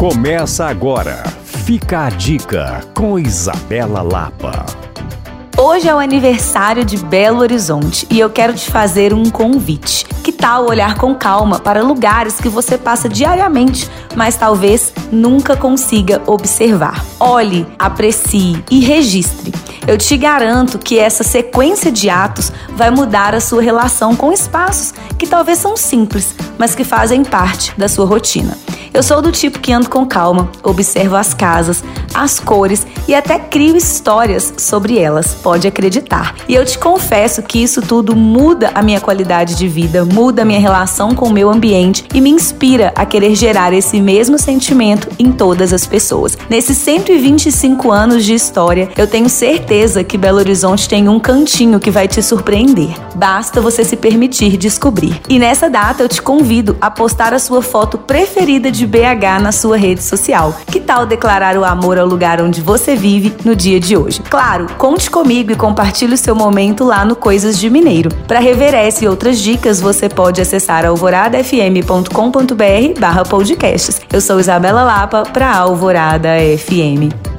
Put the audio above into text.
Começa agora. Fica a dica com Isabela Lapa. Hoje é o aniversário de Belo Horizonte e eu quero te fazer um convite. Que tal olhar com calma para lugares que você passa diariamente, mas talvez nunca consiga observar? Olhe, aprecie e registre. Eu te garanto que essa sequência de atos vai mudar a sua relação com espaços que talvez são simples, mas que fazem parte da sua rotina. Eu sou do tipo que ando com calma, observo as casas, as cores e até crio histórias sobre elas, pode acreditar. E eu te confesso que isso tudo muda a minha qualidade de vida, muda a minha relação com o meu ambiente e me inspira a querer gerar esse mesmo sentimento em todas as pessoas. Nesses 125 anos de história, eu tenho certeza que Belo Horizonte tem um cantinho que vai te surpreender. Basta você se permitir descobrir. E nessa data eu te convido a postar a sua foto preferida de de BH na sua rede social. Que tal declarar o amor ao lugar onde você vive no dia de hoje? Claro, conte comigo e compartilhe o seu momento lá no Coisas de Mineiro. Para rever essa e outras dicas, você pode acessar alvoradafm.com.br barra podcasts. Eu sou Isabela Lapa para Alvorada FM.